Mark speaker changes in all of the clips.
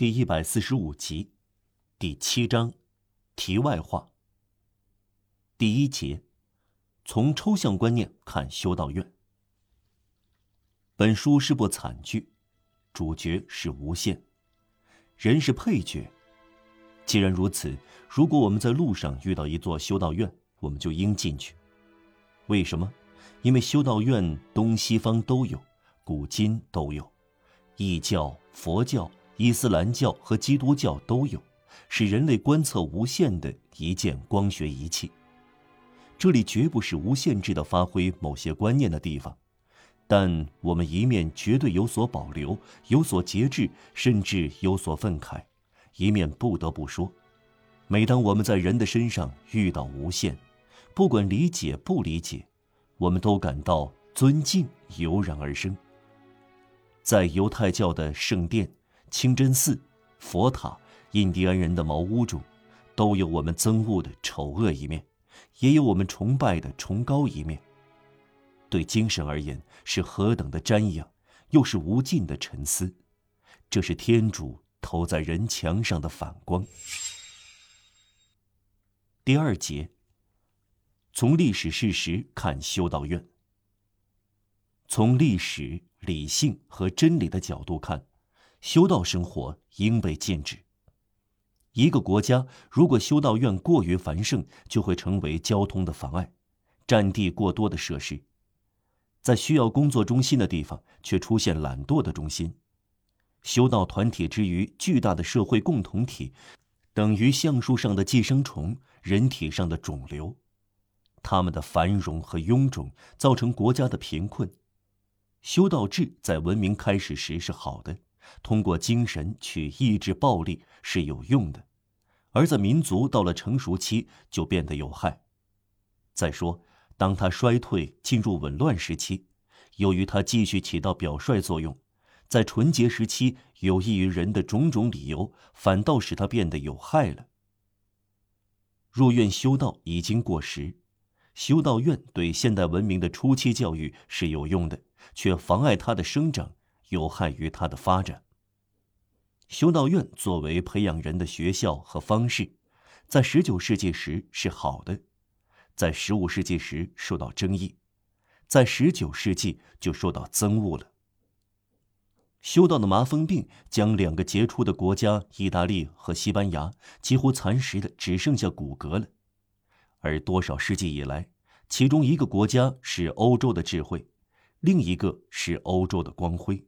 Speaker 1: 第一百四十五集，第七章，题外话。第一节，从抽象观念看修道院。本书是部惨剧，主角是无限，人是配角。既然如此，如果我们在路上遇到一座修道院，我们就应进去。为什么？因为修道院东西方都有，古今都有，异教、佛教。伊斯兰教和基督教都有，是人类观测无限的一件光学仪器。这里绝不是无限制的发挥某些观念的地方，但我们一面绝对有所保留，有所节制，甚至有所愤慨；一面不得不说，每当我们在人的身上遇到无限，不管理解不理解，我们都感到尊敬油然而生。在犹太教的圣殿。清真寺、佛塔、印第安人的茅屋中，都有我们憎恶的丑恶一面，也有我们崇拜的崇高一面。对精神而言，是何等的瞻仰，又是无尽的沉思。这是天主投在人墙上的反光。第二节，从历史事实看修道院。从历史、理性和真理的角度看。修道生活应被禁止。一个国家如果修道院过于繁盛，就会成为交通的妨碍，占地过多的设施，在需要工作中心的地方却出现懒惰的中心。修道团体之于巨大的社会共同体，等于橡树上的寄生虫，人体上的肿瘤。他们的繁荣和臃肿造成国家的贫困。修道制在文明开始时是好的。通过精神去抑制暴力是有用的，而在民族到了成熟期就变得有害。再说，当他衰退进入紊乱时期，由于他继续起到表率作用，在纯洁时期有益于人的种种理由，反倒使他变得有害了。入院修道已经过时，修道院对现代文明的初期教育是有用的，却妨碍它的生长。有害于他的发展。修道院作为培养人的学校和方式，在十九世纪时是好的，在十五世纪时受到争议，在十九世纪就受到憎恶了。修道的麻风病将两个杰出的国家——意大利和西班牙，几乎蚕食的只剩下骨骼了。而多少世纪以来，其中一个国家是欧洲的智慧，另一个是欧洲的光辉。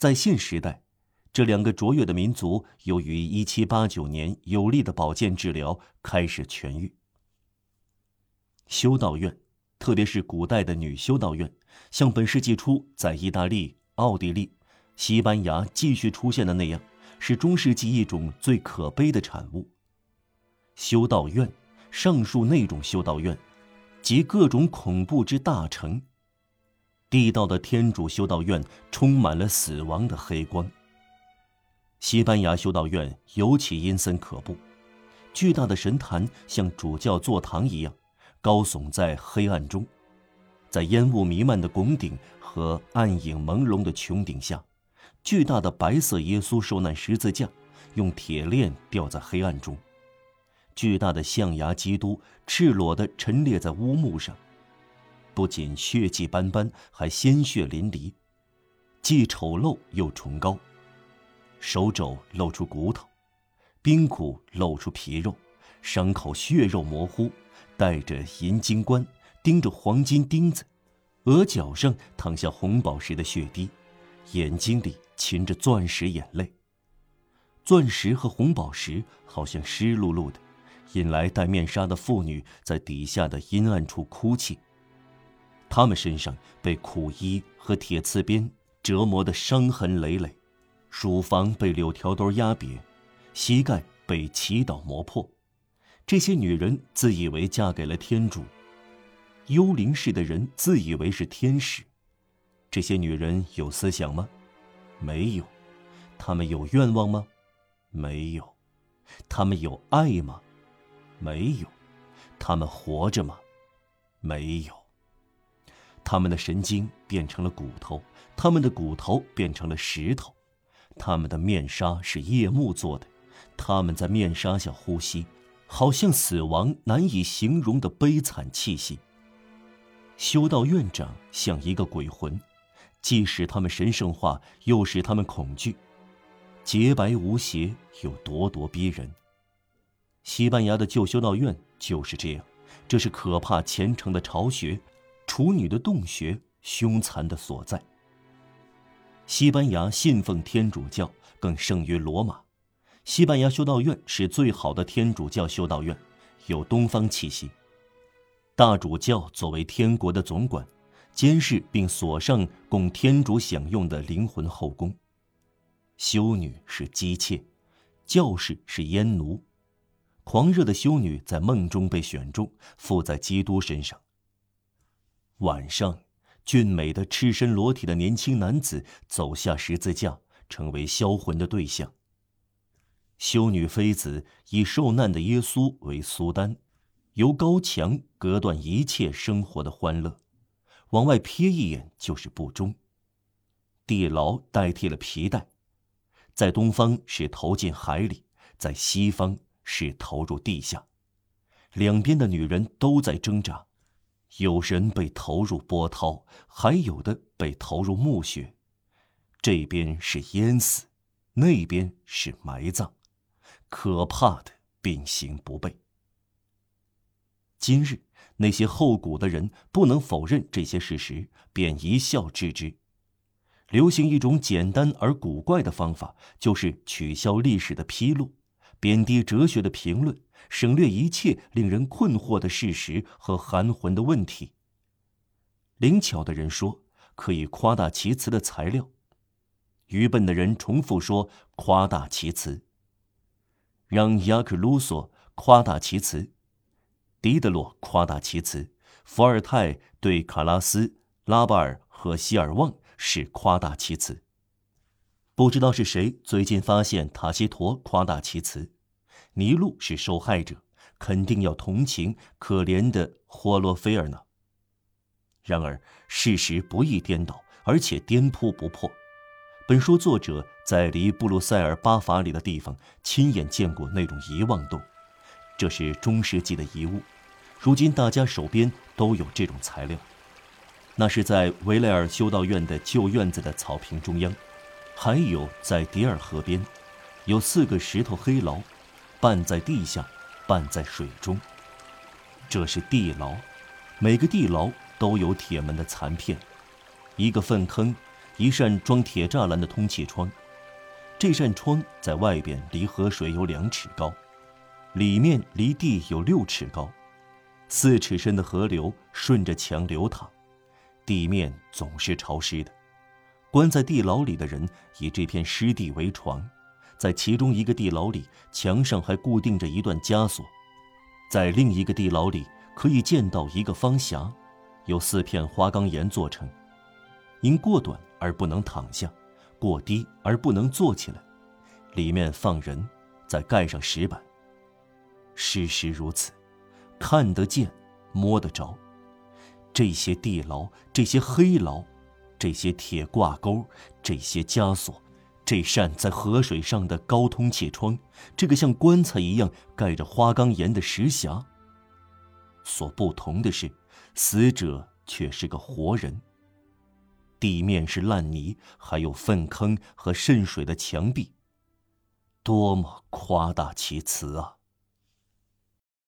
Speaker 1: 在现时代，这两个卓越的民族由于1789年有力的保健治疗开始痊愈。修道院，特别是古代的女修道院，像本世纪初在意大利、奥地利、西班牙继续出现的那样，是中世纪一种最可悲的产物。修道院，上述那种修道院，集各种恐怖之大成。地道的天主修道院充满了死亡的黑光。西班牙修道院尤其阴森可怖，巨大的神坛像主教座堂一样，高耸在黑暗中，在烟雾弥漫的拱顶和暗影朦胧的穹顶下，巨大的白色耶稣受难十字架用铁链吊在黑暗中，巨大的象牙基督赤裸地陈列在乌木上。不仅血迹斑斑，还鲜血淋漓，既丑陋又崇高。手肘露出骨头，髌骨露出皮肉，伤口血肉模糊，戴着银金冠，钉着黄金钉子，额角上淌下红宝石的血滴，眼睛里噙着钻石眼泪。钻石和红宝石好像湿漉漉的，引来戴面纱的妇女在底下的阴暗处哭泣。他们身上被苦衣和铁刺鞭折磨得伤痕累累，乳房被柳条刀压瘪，膝盖被祈祷磨破。这些女人自以为嫁给了天主，幽灵式的人自以为是天使。这些女人有思想吗？没有。她们有愿望吗？没有。她们有爱吗？没有。她们活着吗？没有。他们的神经变成了骨头，他们的骨头变成了石头，他们的面纱是夜幕做的，他们在面纱下呼吸，好像死亡难以形容的悲惨气息。修道院长像一个鬼魂，既使他们神圣化，又使他们恐惧。洁白无邪，又咄咄逼人。西班牙的旧修道院就是这样，这是可怕虔诚的巢穴，处女的洞穴，凶残的所在。西班牙信奉天主教，更胜于罗马。西班牙修道院是最好的天主教修道院，有东方气息。大主教作为天国的总管，监视并锁上供天主享用的灵魂后宫。修女是姬妾，教士是阉奴。狂热的修女在梦中被选中，附在基督身上。晚上，俊美的赤身裸体的年轻男子走下十字架，成为销魂的对象。修女妃子以受难的耶稣为苏丹。由高墙隔断一切生活的欢乐，往外瞥一眼就是不忠。地牢代替了皮带，在东方是投进海里，在西方是投入地下。两边的女人都在挣扎，有人被投入波涛，还有的被投入墓穴。这边是淹死，那边是埋葬，可怕的并行不悖。今日那些后古的人不能否认这些事实，便一笑置之。流行一种简单而古怪的方法，就是取消历史的披露，贬低哲学的评论，省略一切令人困惑的事实和含混的问题。灵巧的人说可以夸大其词的材料，愚笨的人重复说夸大其词。让雅克·卢梭夸大其词。狄德洛夸大其词，伏尔泰对卡拉斯、拉巴尔和希尔旺是夸大其词。不知道是谁最近发现塔西佗夸大其词，尼禄是受害者，肯定要同情可怜的霍洛菲尔呢。然而事实不易颠倒，而且颠扑不破。本书作者在离布鲁塞尔巴法里的地方亲眼见过那种遗忘洞。这是中世纪的遗物，如今大家手边都有这种材料。那是在维莱尔修道院的旧院子的草坪中央，还有在迪尔河边，有四个石头黑牢，半在地下，半在水中。这是地牢，每个地牢都有铁门的残片，一个粪坑，一扇装铁栅栏的通气窗。这扇窗在外边离河水有两尺高。里面离地有六尺高，四尺深的河流顺着墙流淌，地面总是潮湿的。关在地牢里的人以这片湿地为床，在其中一个地牢里，墙上还固定着一段枷锁；在另一个地牢里，可以见到一个方匣，由四片花岗岩做成，因过短而不能躺下，过低而不能坐起来，里面放人，再盖上石板。事实如此，看得见，摸得着。这些地牢，这些黑牢，这些铁挂钩，这些枷锁，这扇在河水上的高通气窗，这个像棺材一样盖着花岗岩的石匣。所不同的是，死者却是个活人。地面是烂泥，还有粪坑和渗水的墙壁。多么夸大其词啊！